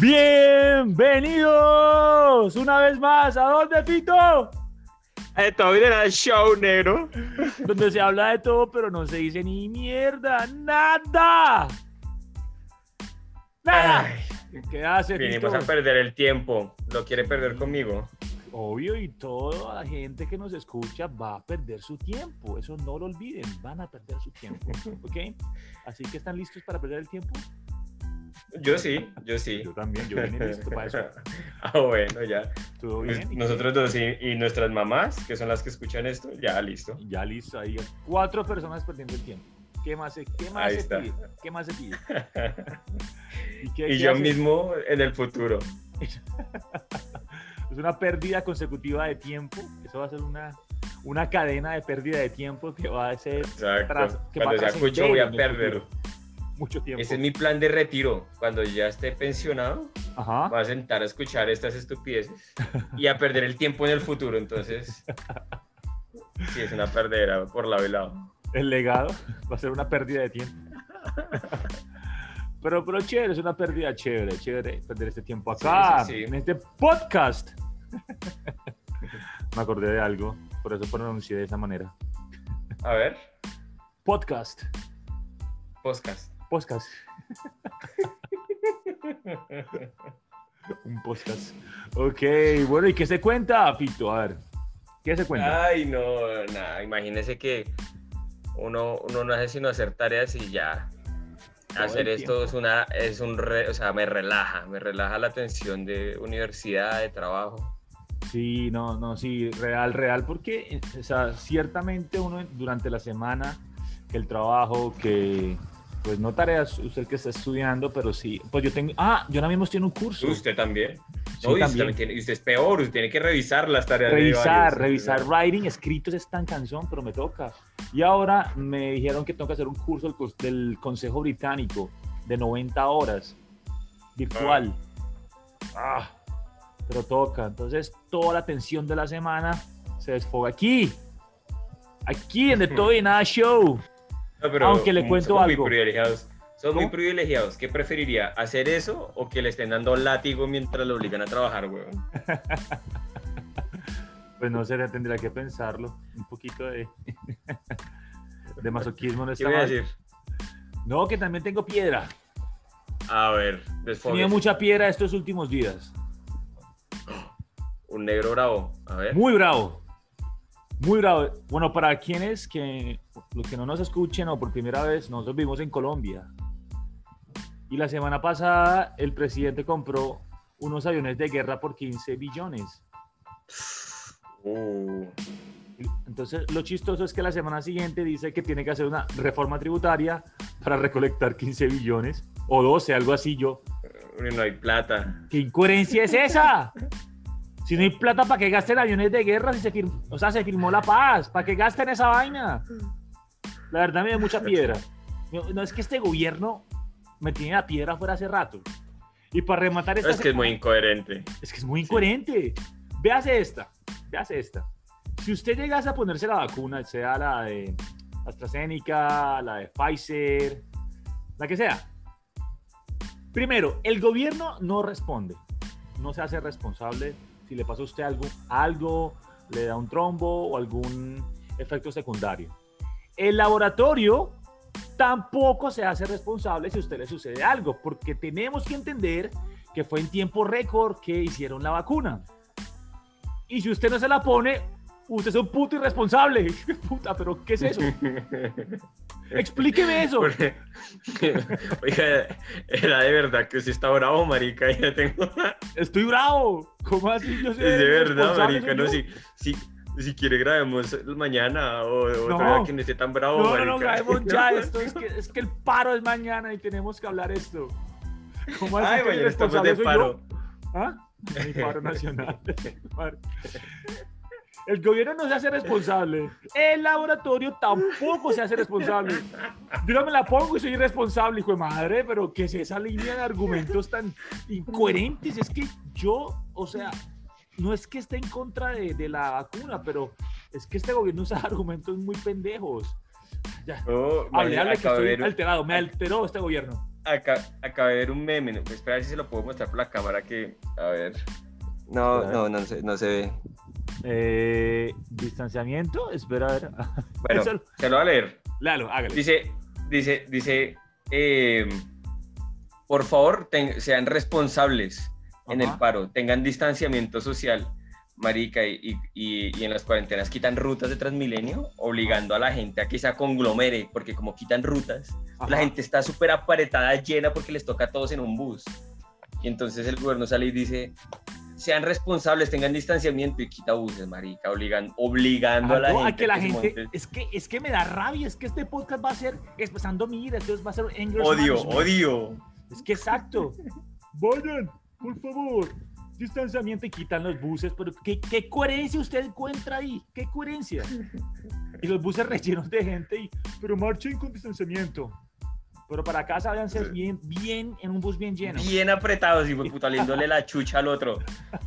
Bienvenidos una vez más a dónde Fito, Esto era el show negro. donde se habla de todo pero no se dice ni mierda, nada. Nada. Ay, ¿Qué hace vinimos a perder el tiempo. ¿Lo quiere perder conmigo? Obvio y toda la gente que nos escucha va a perder su tiempo, eso no lo olviden, van a perder su tiempo, ¿ok? Así que están listos para perder el tiempo. Yo sí, yo sí. Yo también, yo vine listo para eso. ah, bueno, ya. ¿Todo Pues bien? Nosotros dos y, y nuestras mamás, que son las que escuchan esto, ya listo. Ya listo, ahí cuatro personas perdiendo el tiempo. ¿Qué más se, qué más se pide? ¿Qué más se pide? ¿Y, qué- y qué yo hace? mismo en el futuro. Es una pérdida consecutiva de tiempo. Eso va a ser una, una cadena de pérdida de tiempo que va a ser Exacto. tras- que Cuando sea cucho voy a perder. Mucho tiempo. Ese es mi plan de retiro. Cuando ya esté pensionado, Ajá. voy a sentar a escuchar estas estupideces y a perder el tiempo en el futuro. Entonces, sí, es una perdera por lado y lado. El legado va a ser una pérdida de tiempo. Pero, pero chévere, es una pérdida chévere, chévere perder este tiempo acá, Sí, sí, sí. en este podcast. Me acordé de algo, por eso pronuncié de esa manera. A ver, Podcast. podcast. Podcast. Un podcast. Ok, bueno, ¿y qué se cuenta, Fito? A ver, ¿qué se cuenta? Ay, no, nada, imagínese que uno, uno no hace sino hacer tareas y ya. Todo Hacer esto es una, es un, re- o sea, me relaja, me relaja la tensión de universidad, de trabajo. Sí, no, no, sí, real, real, porque, eh, o sea, ciertamente uno durante la semana, que el trabajo, que, pues no tareas, usted que está estudiando, pero sí, pues yo tengo, ah, yo ahora mismo estoy en un curso. Usted también. Sí, No, usted, también. tiene- y usted es peor, usted tiene que revisar las tareas. de Revisar, varios. revisar writing, escritos es tan cansón, pero me toca. Y ahora me dijeron que tengo que hacer un curso del, Consejo Británico de 90 horas, virtual. Ah, pero toca. Entonces, toda la tensión de la semana se desfoga aquí. Aquí en The Todo y Nada Show. No, pero Aunque le cuento somos algo. Muy privilegiados. Son muy privilegiados. ¿Qué preferiría? ¿Hacer eso o que le estén dando látigo mientras lo obligan a trabajar, weón? Pues no sé, tendría que pensarlo. Un poquito de, de masoquismo no ¿Qué está voy a decir? No, que también tengo piedra. A ver, Tenía desfóguese. mucha piedra estos últimos días. Un negro bravo. A ver. Muy bravo. Muy bravo. Bueno, para quienes que los que no nos escuchen o por primera vez, nosotros vivimos en Colombia. Y la semana pasada el presidente compró unos aviones de guerra por 15 billones. Uh, Entonces, lo chistoso es que la semana siguiente dice que tiene que hacer una reforma tributaria para recolectar 15 billones o 12, algo así yo. no hay plata. ¿Qué incoherencia es esa? Si no hay plata, ¿para qué gasten aviones de guerra? Si se firmó, o sea, se firmó la paz. ¿Para qué gasten esa vaina? La verdad me da mucha piedra. No, no, es que este gobierno me tiene la piedra fuera hace rato. Y para rematar esta Es que es muy incoherente. es que es muy incoherente. Véase esta, véase esta. Si usted llegase a ponerse la vacuna, sea la de AstraZeneca, la de Pfizer, la que sea. Primero, el gobierno no responde, no se hace responsable si le pasa a usted algo, algo, le da un trombo o algún efecto secundario. El laboratorio tampoco se hace responsable si a usted le sucede algo, porque tenemos que entender que fue en tiempo récord que hicieron la vacuna. Y si usted no se la pone, usted es un puto irresponsable. Puta, pero ¿qué es eso? Explíqueme eso. Porque- Oiga, era de verdad que usted está bravo, marica. Ya tengo... Estoy bravo. ¿Cómo así? Yo Es soy de verdad, marica. No, si, si, si quiere grabemos mañana o, o No. que no esté tan bravo, No, no, marica. no, grabemos ya esto. Es que, es que el paro es mañana y tenemos que hablar esto. ¿Cómo así Ay, que mañana estamos de paro. yo? ¿Ah? Mi paro nacional. El gobierno no se hace responsable. El laboratorio tampoco se hace responsable. Yo no me la pongo y soy irresponsable, hijo de madre, pero ¿qué es esa línea de argumentos tan incoherentes? Es que yo, o sea, no es que esté en contra de, de la vacuna, pero es que este gobierno usa argumentos muy pendejos. Ya, No, hable, hable, que estoy ver- alterado. Me alteró este gobierno. acá, acabé de ver un meme. ¿no? Espera a ver si se lo puedo mostrar por la cámara que. A ver. No, no, no se, no se ve. Eh, distanciamiento, espera a ver. Bueno, Eso- se lo voy a leer. Lalo, hágale. Dice, dice, dice, eh, por favor, ten- sean responsables en el Ajá. paro, tengan distanciamiento social, marica, y, y- y- y en las cuarentenas quitan rutas de Transmilenio, obligando a la gente a que se conglomere, porque como quitan rutas, Ajá. la gente está súper aparetada, llena, porque les toca a todos en un bus. Y entonces el gobierno sale y dice, sean responsables, tengan distanciamiento y quita buses, marica, obligan, obligando a la Ah, no, gente. a que la se gente, monte. es que, es que me da rabia, es que este podcast va a ser expresando mira, entonces va a ser anger Odio, management. odio. Es que exacto. Vayan, por favor, distanciamiento y quitan los buses, pero ¿qué, qué coherencia usted encuentra ahí? ¿Qué coherencia? Y los buses rellenos de gente, y, pero marchen con distanciamiento. Pero para casa váyanse Sí. bien, bien, en un bus bien lleno. Bien apretados, y puta, oliéndole la chucha al otro,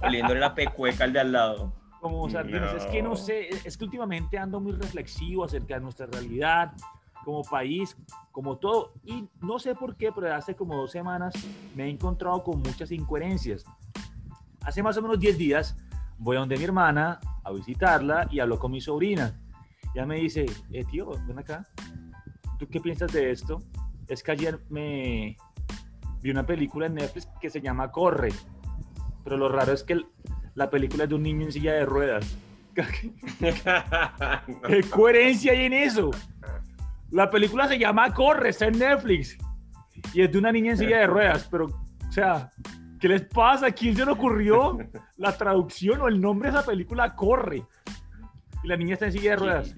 oliéndole la pecueca al de al lado. como sardinas. Es que no No. sé, es que últimamente ando muy reflexivo acerca de nuestra realidad como país, como todo. Y no sé por qué, pero hace como dos semanas me he encontrado con muchas incoherencias. Hace más o menos 10 días voy a donde mi hermana a visitarla y hablo con mi sobrina. Ya me dice, eh, tío, ven acá. ¿Tú qué piensas de esto? Es que ayer me vi una película en Netflix que se llama Corre. Pero lo raro es que la película es de un niño en silla de ruedas. ¿Qué coherencia hay en eso? La película se llama Corre, está en Netflix. Y es de una niña en silla de ruedas, pero, o sea, ¿qué les pasa? ¿A quién se le ocurrió la traducción o el nombre de esa película Corre? Y la niña está en silla de ruedas.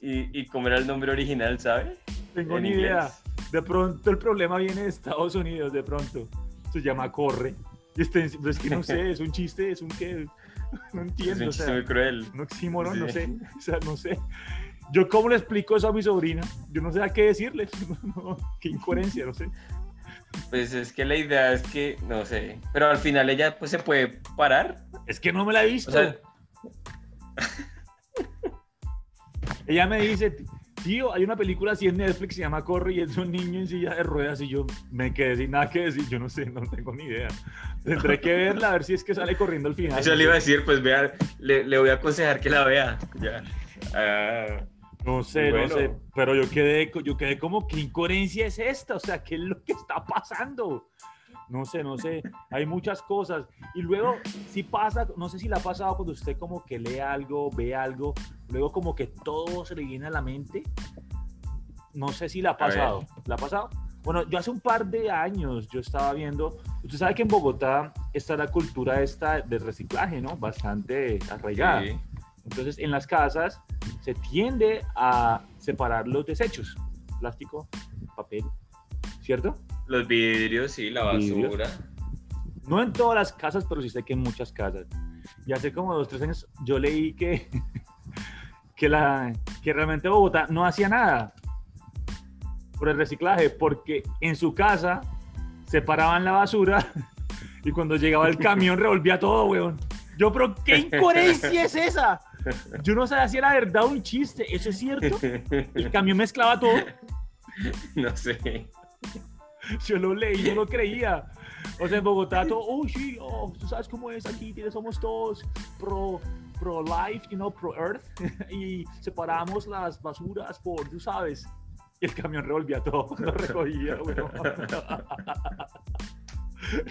¿Y, ¿Y cómo era el nombre original, sabe? Tengo ¿En ni inglés? idea. De pronto el problema viene de Estados Unidos, de pronto. Se llama Corre. Pero es que no sé, es un chiste, es un qué. No Es entiendo. un o chiste muy cruel. un oxímoron, no sé, o sea, no sé. Yo cómo le explico eso a mi sobrina, yo no sé a qué decirle, No, qué incoherencia, no sé. Pues es que la idea es que, no sé, pero al final ella pues se puede parar. Es que no me la he visto. O sea, Ella me dice, tío, hay una película así en Netflix, se llama Corre y es un niño en silla de ruedas y yo me quedé sin nada que decir, yo no sé, no tengo ni idea. Tendré que verla a ver si es que sale corriendo al final. eso le iba a decir, pues vea, le, le voy a aconsejar que la vea. Ya. Ah, No sé, Bueno. no sé, pero yo quedé, yo quedé como, ¿qué incoherencia es esta? O sea, ¿qué es lo que está pasando? No sé, no sé, hay muchas cosas. Y luego, si pasa, no sé si le ha pasado cuando usted como que lee algo, ve algo, luego como que todo se le viene a la mente. No sé si le ha pasado. ¿Le ha pasado? Bueno, yo hace un par de años yo estaba viendo, usted sabe que en Bogotá está la cultura esta de reciclaje, ¿no? Bastante arraigada. sí. Entonces, en las casas se tiende a separar los desechos, plástico, papel, ¿cierto? Los vidrios, sí, la Vidrios. basura. No en todas las casas, pero sí sé que en muchas casas. Y hace como dos, tres años yo leí que, que, la, que realmente Bogotá no hacía nada por el reciclaje, porque en su casa separaban la basura y cuando llegaba el camión revolvía todo, weón. Yo, pero ¿qué incoherencia es esa? Yo no sabía si era verdad un chiste. ¿Eso es cierto? El camión mezclaba todo. no sé. Yo lo leí, yo lo creía. O sea, en Bogotá todo, oh, sí, oh, tú sabes cómo es aquí, somos todos pro, pro life, you know, pro earth, y separamos las basuras por, tú sabes. Y el camión revolvía todo, lo recogía, weón.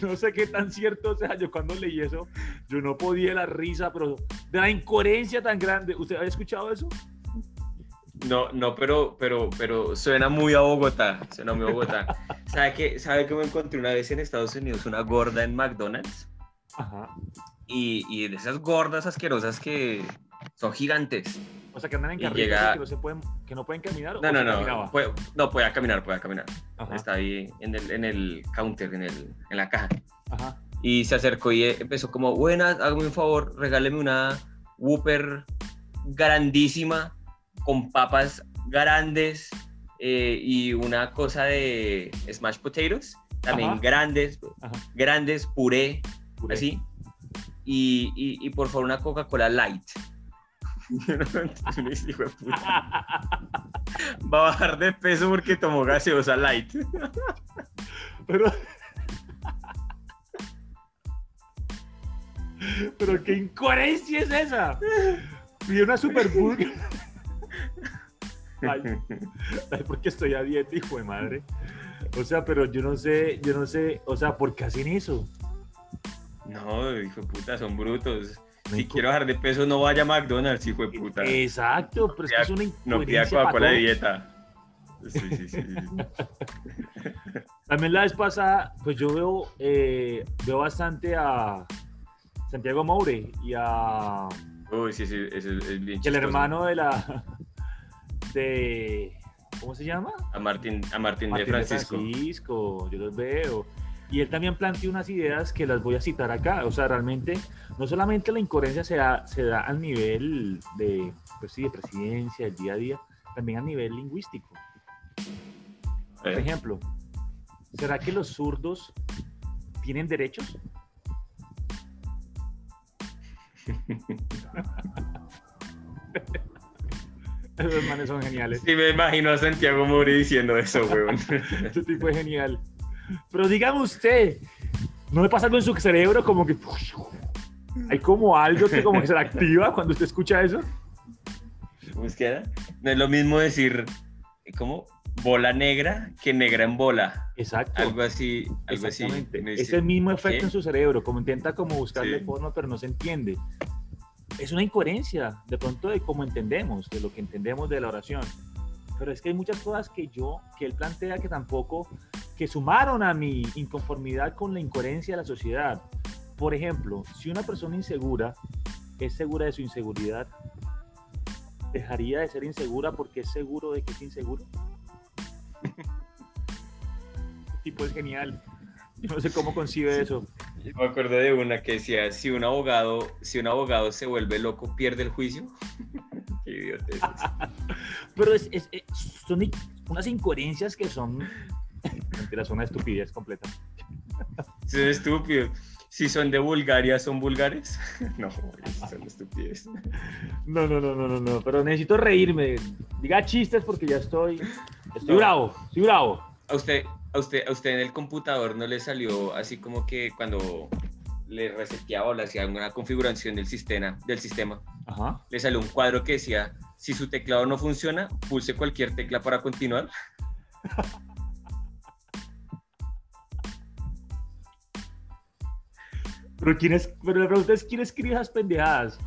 No sé qué tan cierto sea, yo cuando leí eso, yo no podía la risa, pero de la incoherencia tan grande. ¿Usted había escuchado eso? No, no, pero, pero, pero suena muy a Bogotá. Suena muy a Bogotá. ¿Sabe que, ¿Sabe que me encontré una vez en Estados Unidos una gorda en McDonald's? Ajá. Y, y de esas gordas asquerosas que son gigantes. O sea, que andan en carritos llega- que no se pueden, que no pueden caminar. ¿o No, no, no. Puede, no, puede caminar, puede caminar. Ajá, Está ahí en el, en el counter, en, el, en la caja. ajá. Y se acercó y empezó como, buenas, hágame un favor, regáleme una Whopper grandísima con papas grandes eh, y una cosa de smash potatoes, también Ajá. grandes, Ajá. grandes, puré, Puré. así. Y, y, y por favor una Coca-Cola light. Va a bajar de peso porque tomó gaseosa light. Pero. Pero qué incoherencia es esa. Pide una super burger. Ay, ay, porque estoy a dieta, hijo de madre. O sea, pero yo no sé, yo no sé, o sea, ¿por qué hacen eso? No, hijo de puta, son brutos. No Si quiero bajar de peso, no vaya a McDonald's, hijo de puta. Exacto, pero es que es una No pida incoherencia. pa' Coca-Cola de dieta. Sí, sí, sí. También la vez pasada, pues yo veo, eh, veo bastante a Santiago Moure y a Uy, sí, sí, es, es bien el hermano de la de ¿cómo se llama? A Martín, a Martín, Martín de Francisco. Francisco, yo los veo. Y él también planteó unas ideas que las voy a citar acá. O sea, realmente, no solamente la incoherencia se da, se da al nivel de, pues sí, de presidencia, del día a día, también a nivel lingüístico. Por Eh, ejemplo, ¿será que los zurdos tienen derechos? Esos manes son geniales. Sí, me imagino a Santiago Muri diciendo eso, weón. Este tipo es genial. Pero dígame usted, ¿no le pasa algo en su cerebro como que hay como algo que como que se activa cuando usted escucha eso? ¿Cómo es que era? No es lo mismo decir, ¿cómo? Bola negra que negra en bola. Exacto. Algo así, algo así. Exactamente. Me Es el mismo efecto ¿qué? en su cerebro, como intenta como buscarle Sí. forma, pero no se entiende. Es una incoherencia, de pronto, de cómo entendemos, de lo que entendemos de la oración. Pero es que hay muchas cosas que yo, que él plantea que tampoco, que sumaron a mi inconformidad con la incoherencia de la sociedad. Por ejemplo, si una persona insegura es segura de su inseguridad, dejaría de ser insegura porque es seguro de que es inseguro. Este tipo es genial. Yo no sé cómo concibe eso. Me acuerdo de una que decía, si un abogado, si un abogado se vuelve loco, pierde el juicio. Qué idiotez. Pero es, es- es- son unas incoherencias que son. Mentira, son una estupidez completa. Son estúpidos. Si son de Bulgaria, ¿son vulgares? No, son estúpidos. No, no, no, no, no, no. Pero necesito reírme. Diga chistes porque ya estoy. Estoy bravo, estoy bravo. ¿A usted, a, usted, ¿A usted en el computador no le salió así como que cuando le reseteaba o le hacía alguna configuración del sistema, del sistema, Ajá. le salió un cuadro que decía, si su teclado no funciona, pulse cualquier tecla para continuar? Pero, ¿quién es, pero la pregunta es: ¿quién escribe esas pendejadas?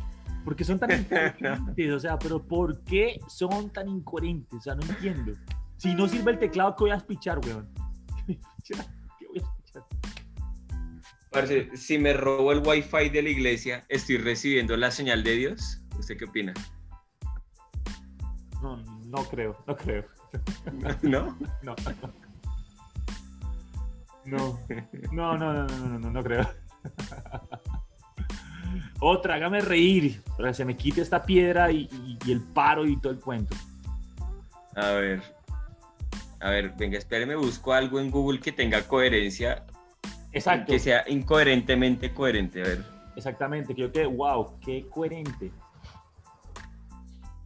¿Por qué son tan incoherentes? O sea, pero ¿por qué son tan incoherentes? O sea, no entiendo. Si no sirve el teclado, ¿qué voy a espichar, weón? ¿Qué voy a espichar? Parce, si me robo el wifi de la iglesia, ¿estoy recibiendo la señal de Dios? ¿Usted qué opina? No, no creo, no creo. ¿No? No. No. No, no, no, no, no, no, no creo. Otra, hágame reír, para que se me quite esta piedra y, y- y el paro y todo el cuento. A ver. A ver, venga, espéreme, busco algo en Google que tenga coherencia, Exacto, que sea incoherentemente coherente. A ver. exactamente, que yo quede, wow, qué coherente.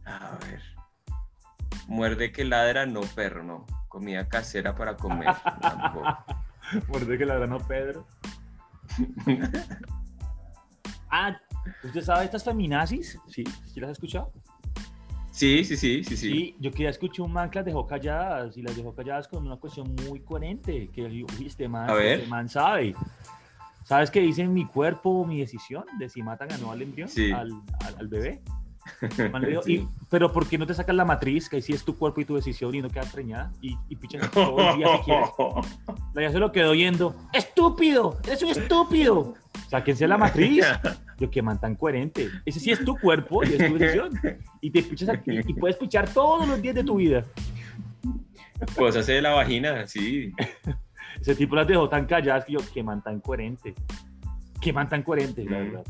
A ver. Muerde que ladra, no perro, no. Comida casera para comer. tampoco. Muerde que la no Pedro. Ah, ¿usted sabe estas feminazis? Sí, ¿sí las has escuchado? Sí, sí, sí, sí, sí. Yo que ya escuché un man que las dejó calladas y las dejó calladas con una cuestión muy coherente, que yo, este man, A ver. este man sabe. ¿Sabes qué dice mi cuerpo, mi decisión de si matan o no al embrión, Sí. al, al- al bebé? El man le dijo, Sí. "Y- pero ¿por qué no te sacas la matriz, que ahí sí es tu cuerpo y tu decisión y no quedas preñada? Y, y pichas todo el día si quieres. La ya se lo quedó oyendo, ¡estúpido! ¡Eres un estúpido! Sáquense la matriz. Yo, qué man tan coherente. Ese sí es tu cuerpo y es tu decisión. Y te pichas aquí y puedes pichar todos los días de tu vida. Cosas de la vagina, sí. Ese tipo las dejó tan calladas que yo, qué man tan coherente. Qué man tan coherente, la Mm.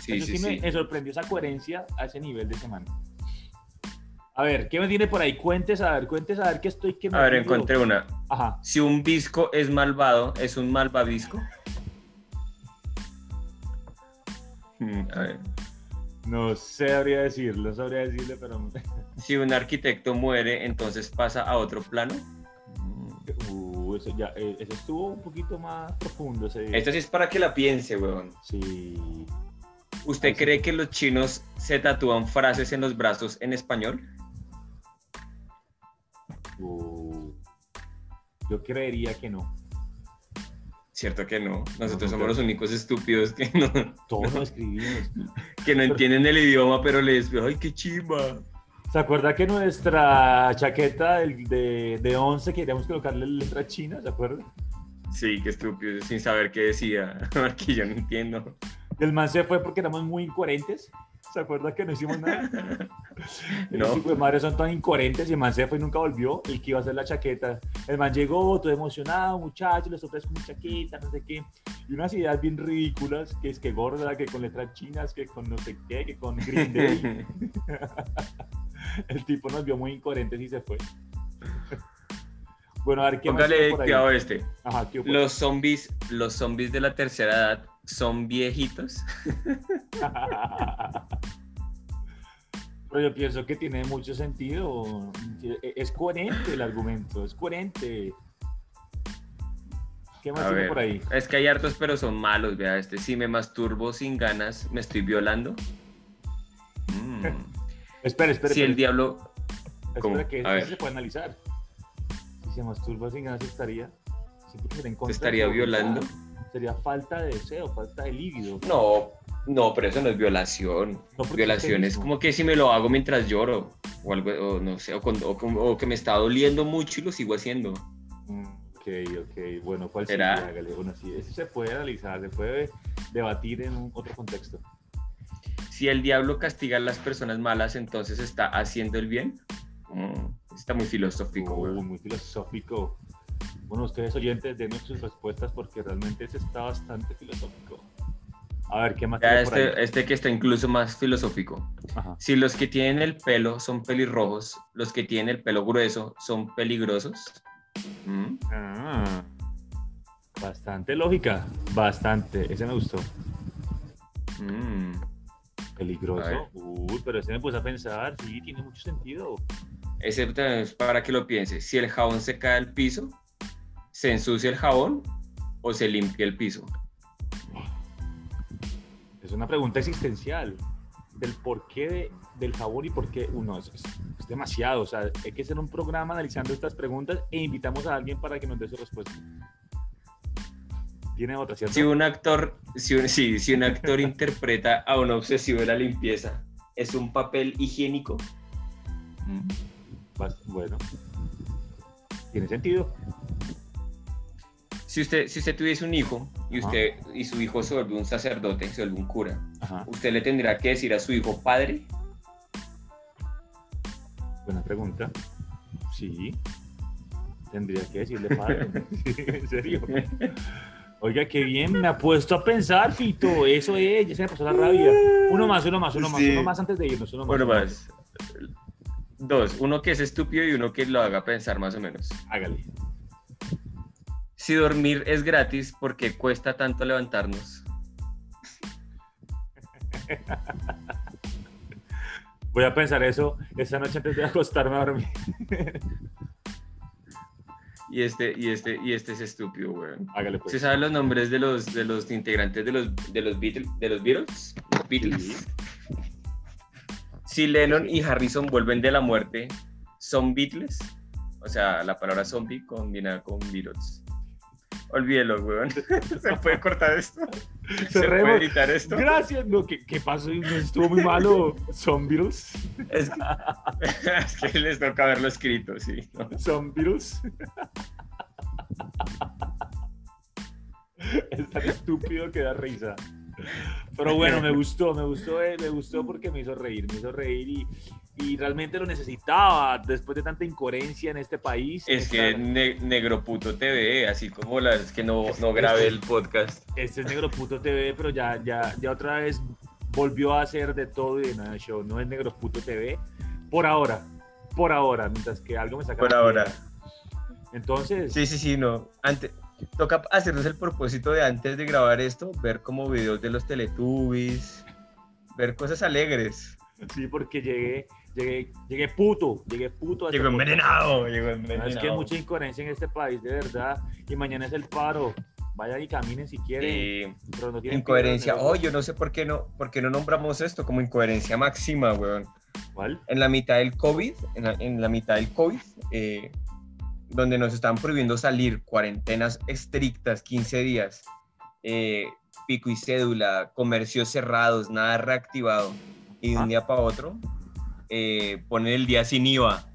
Sí, Eso sí, sí, Me, sorprendió esa coherencia a ese nivel de semana. A ver, ¿qué me tiene por ahí? Cuentes, a ver, cuentes, a ver qué estoy que A ver, encontré una. Ajá. Si un visco es malvado, ¿es un malvavisco? Mm, A ver. No sabría decirlo, sabría decirle, pero. Si un arquitecto muere, entonces pasa a otro plano. Uh, eso ya, eh, eso estuvo un poquito más profundo ese. Esto sí es para que la piense, weón. Sí. ¿Usted cree que los chinos se tatúan frases en los brazos en español? Uh, yo creería que no. Cierto que no. Nosotros No, somos no. los únicos estúpidos que no, Todos lo escribimos. que no entienden el idioma, pero les ay, qué chimba. ¿Se acuerda que nuestra chaqueta de, de 11 queríamos colocarle letra china? ¿Se acuerda? Sí, qué estúpido, sin saber qué decía. Porque yo no entiendo. El man se fue porque éramos muy incoherentes. ¿Se acuerda que no hicimos nada? No. Los hijos de madre son tan incoherentes y el man se fue y nunca volvió. El que iba a hacer la chaqueta. El man llegó todo emocionado, muchachos, les ofrezco mi chaqueta, no sé qué. Y unas ideas bien ridículas, que es que gorda, que con letras chinas, que con no sé qué, que con Green Day. El tipo nos vio muy incoherentes y se fue. Bueno, a ver qué más Póngale tiene por ahí? este. Ajá. Los zombies, los zombies de la tercera edad son viejitos. Pero yo pienso que tiene mucho sentido. Es coherente el argumento, es coherente. ¿Qué más tiene por ahí? es que hay hartos, pero son malos. Vea, este, si me masturbo sin ganas, me estoy violando. Mm. Espera, espera. Si el diablo, espera ¿cómo? que ver. se puede analizar. Si se masturba sin ganas, estaría. de estaría voluntad. Sería falta de deseo, falta de líbido. No, no, pero eso no es violación. No, Violación es como que si me lo hago mientras lloro, o algo, o no sé, o, con- o con- o que me está doliendo mucho y lo sigo haciendo. Ok, ok. Bueno, ¿cuál ¿Será? sería? Hágale. Bueno, sí, eso se puede analizar, se puede debatir en un otro contexto. Si el diablo castiga a las personas malas, entonces está haciendo el bien. Mm, está muy filosófico, Uh, güey. muy filosófico. Bueno, ustedes oyentes, denme sus respuestas porque realmente ese está bastante filosófico. A ver, ¿qué más Ya tiene por ahí? este, este que está incluso más filosófico. Ajá. Si los que tienen el pelo son pelirrojos, los que tienen el pelo grueso son peligrosos. Mm, Ah, bastante lógica, bastante. Ese me gustó. mm. Peligroso. Uy, pero ese me puse a pensar, sí, tiene mucho sentido. Ese también es para que lo piense. Si el jabón se cae al piso, ¿se ensucia el jabón o se limpia el piso? Es una pregunta existencial del por qué de- del jabón y por qué uno es, es- es demasiado. O sea, hay que hacer un programa analizando estas preguntas e invitamos a alguien para que nos dé su respuesta. Tiene otra, ¿cierto? Si un actor, si un, sí, si un actor interpreta a un obsesivo de la limpieza, ¿es un papel higiénico? Mm. Bueno, tiene sentido. Si usted, si usted tuviese un hijo y Ajá. usted y su hijo se vuelve un sacerdote, se vuelve un cura, Ajá, ¿usted le tendrá que decir a su hijo padre? buena pregunta. Sí, tendría que decirle padre. Sí, en serio. Oiga, qué bien, me ha puesto a pensar, Fito. Eso es, ya se me pasó la rabia. Uno más, uno más, uno más, Sí. uno más antes de irnos. Uno más, uno más. Dos, uno que es estúpido y uno que lo haga pensar más o menos. Hágale. Si dormir es gratis, ¿por qué cuesta tanto levantarnos? Voy a pensar eso esta noche antes de acostarme a dormir. Y este, y este, y este es estúpido, weón. Hágale pues. ¿Se saben los nombres de los, de los integrantes de los, de los Beatles? De los Beatles? Beatles. Si Lennon y Harrison vuelven de la muerte, ¿son Beatles? O sea, la palabra zombie combinada con Beatles. Olvídelo, weón. ¿Se puede cortar esto? ¿Se puede editar esto? Gracias. No, ¿qué, qué pasó? Estuvo muy malo. Beatles. Es que, es que les toca haberlo escrito, sí. ¿no? Beatles. Es tan estúpido que da risa. Pero bueno, me gustó, me gustó, eh, me gustó porque me hizo reír, me hizo reír y, y realmente lo necesitaba después de tanta incoherencia en este país. Es que ne- Negro Puto TV, así como las que no, no grabé el podcast. Este es Negro Puto TV, pero ya, ya, ya otra vez volvió a hacer de todo y de nada show. No es Negro Puto TV. Por ahora, por ahora, mientras que algo me saca. Por ahora. Entonces, Sí, sí, sí, no. Antes, toca hacernos el propósito de antes de grabar esto, ver como videos de los Teletubbies, ver cosas alegres. Sí, porque llegué llegué, llegué puto, llegué puto. a Llegó envenenado, llegó envenenado. es que hay mucha incoherencia en este país, de verdad. Y mañana es el paro. Vayan y caminen si quieren. Eh, pero no tienen incoherencia. Oh, yo no sé por qué no, por qué no nombramos esto como incoherencia máxima, weón. ¿Cuál? En la mitad del COVID, en la, en la mitad del COVID, eh, donde nos estaban prohibiendo salir, cuarentenas estrictas, 15 días, eh, pico y cédula, comercios cerrados, nada reactivado, y de Ah. un día para otro, eh, ponen el día sin IVA.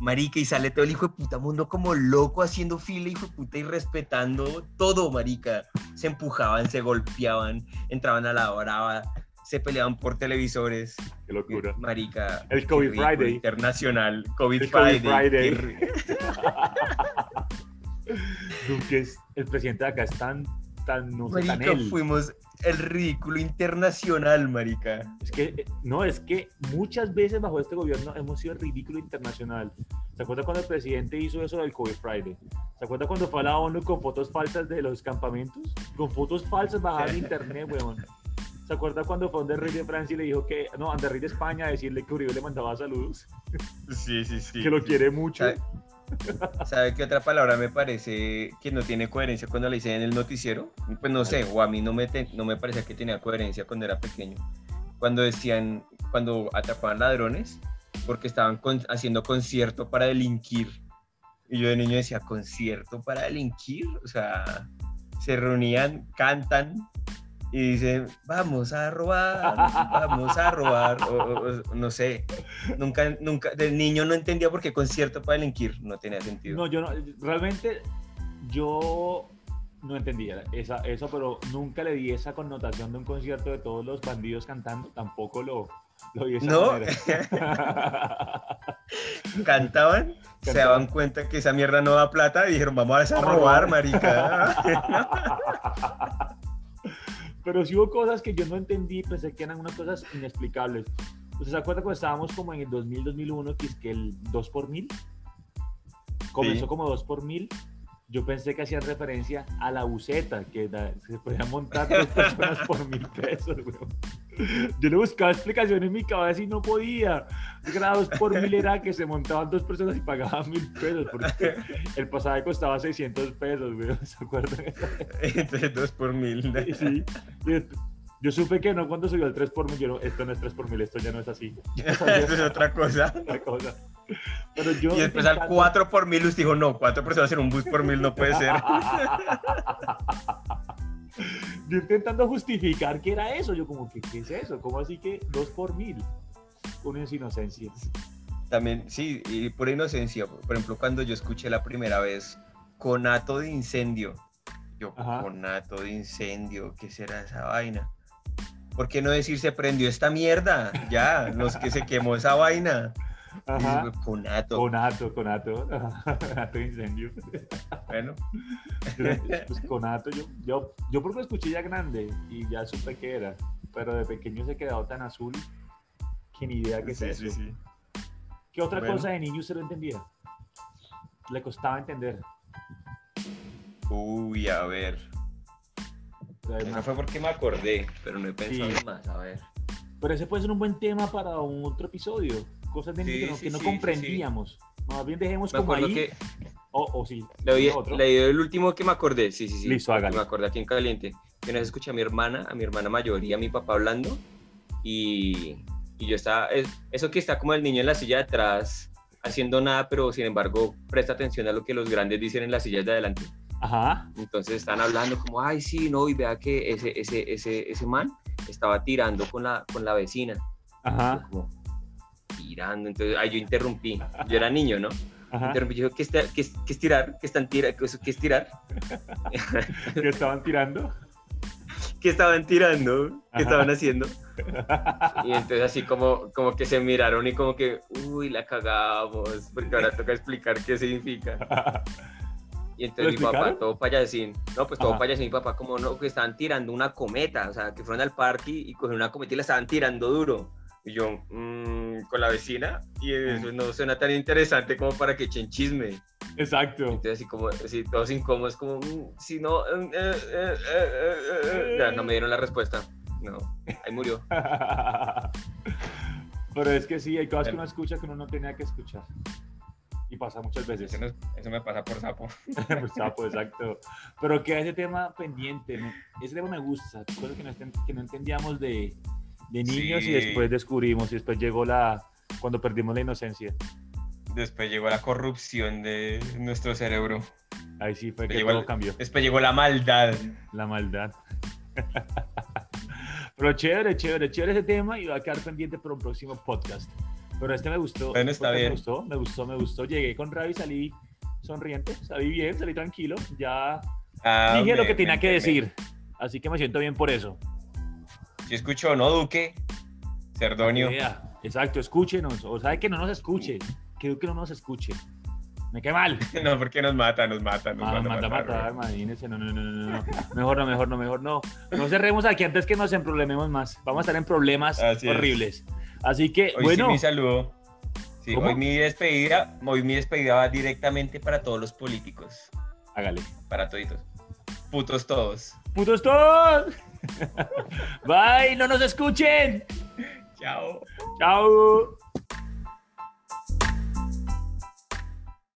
Marica, y sale todo el hijo de puta mundo como loco haciendo fila, hijo de puta, y respetando todo, marica. Se empujaban, se golpeaban, entraban a la brava, se peleaban por televisores. Qué locura. Marica. El COVID Friday. Internacional. COVID El COVID Friday. Friday. qué ri- Duque es- el presidente de acá es tan, tan, no sé, tan Marica, él. fuimos el ridículo internacional, marica. Es que, eh, no, es que muchas veces bajo este gobierno hemos sido el ridículo internacional. ¿Se acuerda cuando el presidente hizo eso del COVID Friday? ¿Se acuerda cuando fue a la ONU con fotos falsas de los campamentos? Con fotos falsas bajadas de internet, weón. ¿Se acuerda cuando fue a Anderrey de Francia y le dijo que, no, Anderrey de España a decirle que Uribe le mandaba saludos, Sí, sí, sí. que lo quiere mucho? ¿Sabe? ¿Sabe qué otra palabra me parece que no tiene coherencia cuando la hice en el noticiero? Pues no sé, o a mí no me, te- no me parecía que tenía coherencia cuando era pequeño. Cuando decían, cuando atrapaban ladrones, porque estaban haciendo concierto para delinquir. Y yo de niño decía, ¿concierto para delinquir? O sea, se reunían, cantan y dicen, vamos a robar, vamos a robar, o, o- o- no sé. Nunca, nunca, del niño no entendía por qué concierto para delinquir, no tenía sentido. No, yo no, realmente yo no entendía esa, eso, pero nunca le di esa connotación de un concierto de todos los bandidos cantando, tampoco lo, lo vi esa ¿No? Cantaban, se daban cuenta que esa mierda no da plata y dijeron, vamos a robar. marica. pero sí hubo cosas que yo no entendí, pensé que eran unas cosas inexplicables. ¿Usted se acuerda cuando estábamos como en el 2000-2001, que es que el 2 por mil? Comenzó Sí. como 2 por mil. Yo pensé que hacían referencia a la buceta, que da- se podían montar dos personas por mil pesos, weón. Yo le buscaba explicación en mi cabeza y no podía. Yo creo que era dos por mil era que se montaban dos personas y pagaban mil pesos, porque el pasaje costaba 600 pesos, weón. ¿Se acuerdan? Entonces, dos por mil. Sí, y yo supe que no cuando subió el 3 por mil, yo no, esto no es 3 por mil, esto ya no es así. Eso es otra cosa. Otra cosa. Pero yo Y después al intentando- 4 por mil, usted dijo, no, cuatro personas en un bus por mil no puede ser. yo intentando justificar que era eso, yo como que, ¿qué es eso? ¿Cómo así que 2 por mil? Uno es inocencia. También, sí, y por inocencia, por ejemplo, cuando yo escuché la primera vez conato de incendio, yo, Ajá. conato de incendio, ¿qué será esa vaina? ¿Por qué no decir se prendió esta mierda? Ya, los que se quemó esa vaina. Ajá. Conato. Conato, conato, de incendio. Bueno, Pues conato, yo, yo, yo porque lo escuché ya grande y ya supe qué era, pero de pequeño se quedado tan azul que ni idea qué sí, es sí, eso. sí. ¿Qué otra Bueno. cosa de niño usted no entendía? Le costaba entender. Uy, a ver. Eso fue porque me acordé, pero no he pensado más, a ver. Pero ese puede ser un buen tema para un otro episodio. Cosas de Sí, que no, sí, que no sí, comprendíamos. Más bien dejemos Me como ahí. que O, o sí. le doy el último que me acordé, sí, sí, sí. Listo, hágale. Me acordé aquí en Caliente. Que vez escuché a mi hermana, a mi hermana mayor y a mi papá hablando. Y, y yo estaba, es- eso que está como el niño en la silla de atrás, haciendo nada, pero sin embargo presta atención a lo que los grandes dicen en las sillas de adelante. Ajá. Entonces están hablando como, ay, sí, no, y vea que ese, ese, ese, ese man estaba tirando con la, con la vecina. Ajá. Como, tirando. Entonces, ay, yo interrumpí. Yo era niño, ¿no? Ajá. Interrumpí. Yo, ¿qué, está, qué, es- qué es tirar? ¿Qué están tira, qué, es- qué es tirar? que estaban tirando. ¿Qué estaban tirando? ¿Qué Ajá. estaban haciendo? Y entonces así como, como que se miraron y como que, uy, la cagamos, porque ahora toca explicar qué significa. Y entonces mi ¿Lo papá, todo payasín, no, pues todo Ajá. payasín, mi papá como no, que estaban tirando una cometa, o sea, que fueron al parque y, y cogieron una cometa y la estaban tirando duro. Y yo, "Mm, con la vecina, y eso no suena tan interesante como para que echen chisme. Exacto. Entonces así como, así todos incómodos, como, "Mm, si no, eh, eh, eh, eh, eh, eh". ya no me dieron la respuesta. No, ahí murió. Pero es que sí, hay cosas que uno escucha que uno no tenía que escuchar. Y pasa muchas veces. Eso, me pasa por sapo. Pues, sapo, exacto. Pero queda ese tema pendiente. ese tema me gusta. Cosas que no, que no entendíamos de, de niños y Sí. después descubrimos. Y después llegó la. Cuando perdimos la inocencia. Después llegó la corrupción de nuestro cerebro. Ahí sí fue que Llegó todo el- cambió. Después llegó la maldad. La maldad. Pero chévere, chévere, chévere ese tema y va a quedar pendiente para un próximo podcast. Pero este me gustó. Bueno, este está podcast bien. Me gustó, me gustó, me gustó. Llegué con Ravi, salí sonriente, salí bien, salí tranquilo. Ya Ah, dije lo me- que tenía me- que me- decir. Así que me siento bien por eso. Si escuchó, ¿no, Duque? Cerdonio. Exacto, escúchenos. O sabe que no nos escuche. Que que no nos escuche. Me cae mal. No, porque nos mata, nos mata, nos Ah, van a manda a matar, matar, güey. imagínense. No, no, no, no, no. Mejor no, mejor no, mejor no. No cerremos aquí antes que nos emproblememos más. Vamos a estar en problemas Así es. horribles. Así que, Hoy bueno, sí mi saludo. Sí, hoy mi despedida, hoy mi despedida va directamente para todos los políticos, hágale. para toditos. Putos todos. ¡Putos todos! Bye, no nos escuchen. Chao. Chao.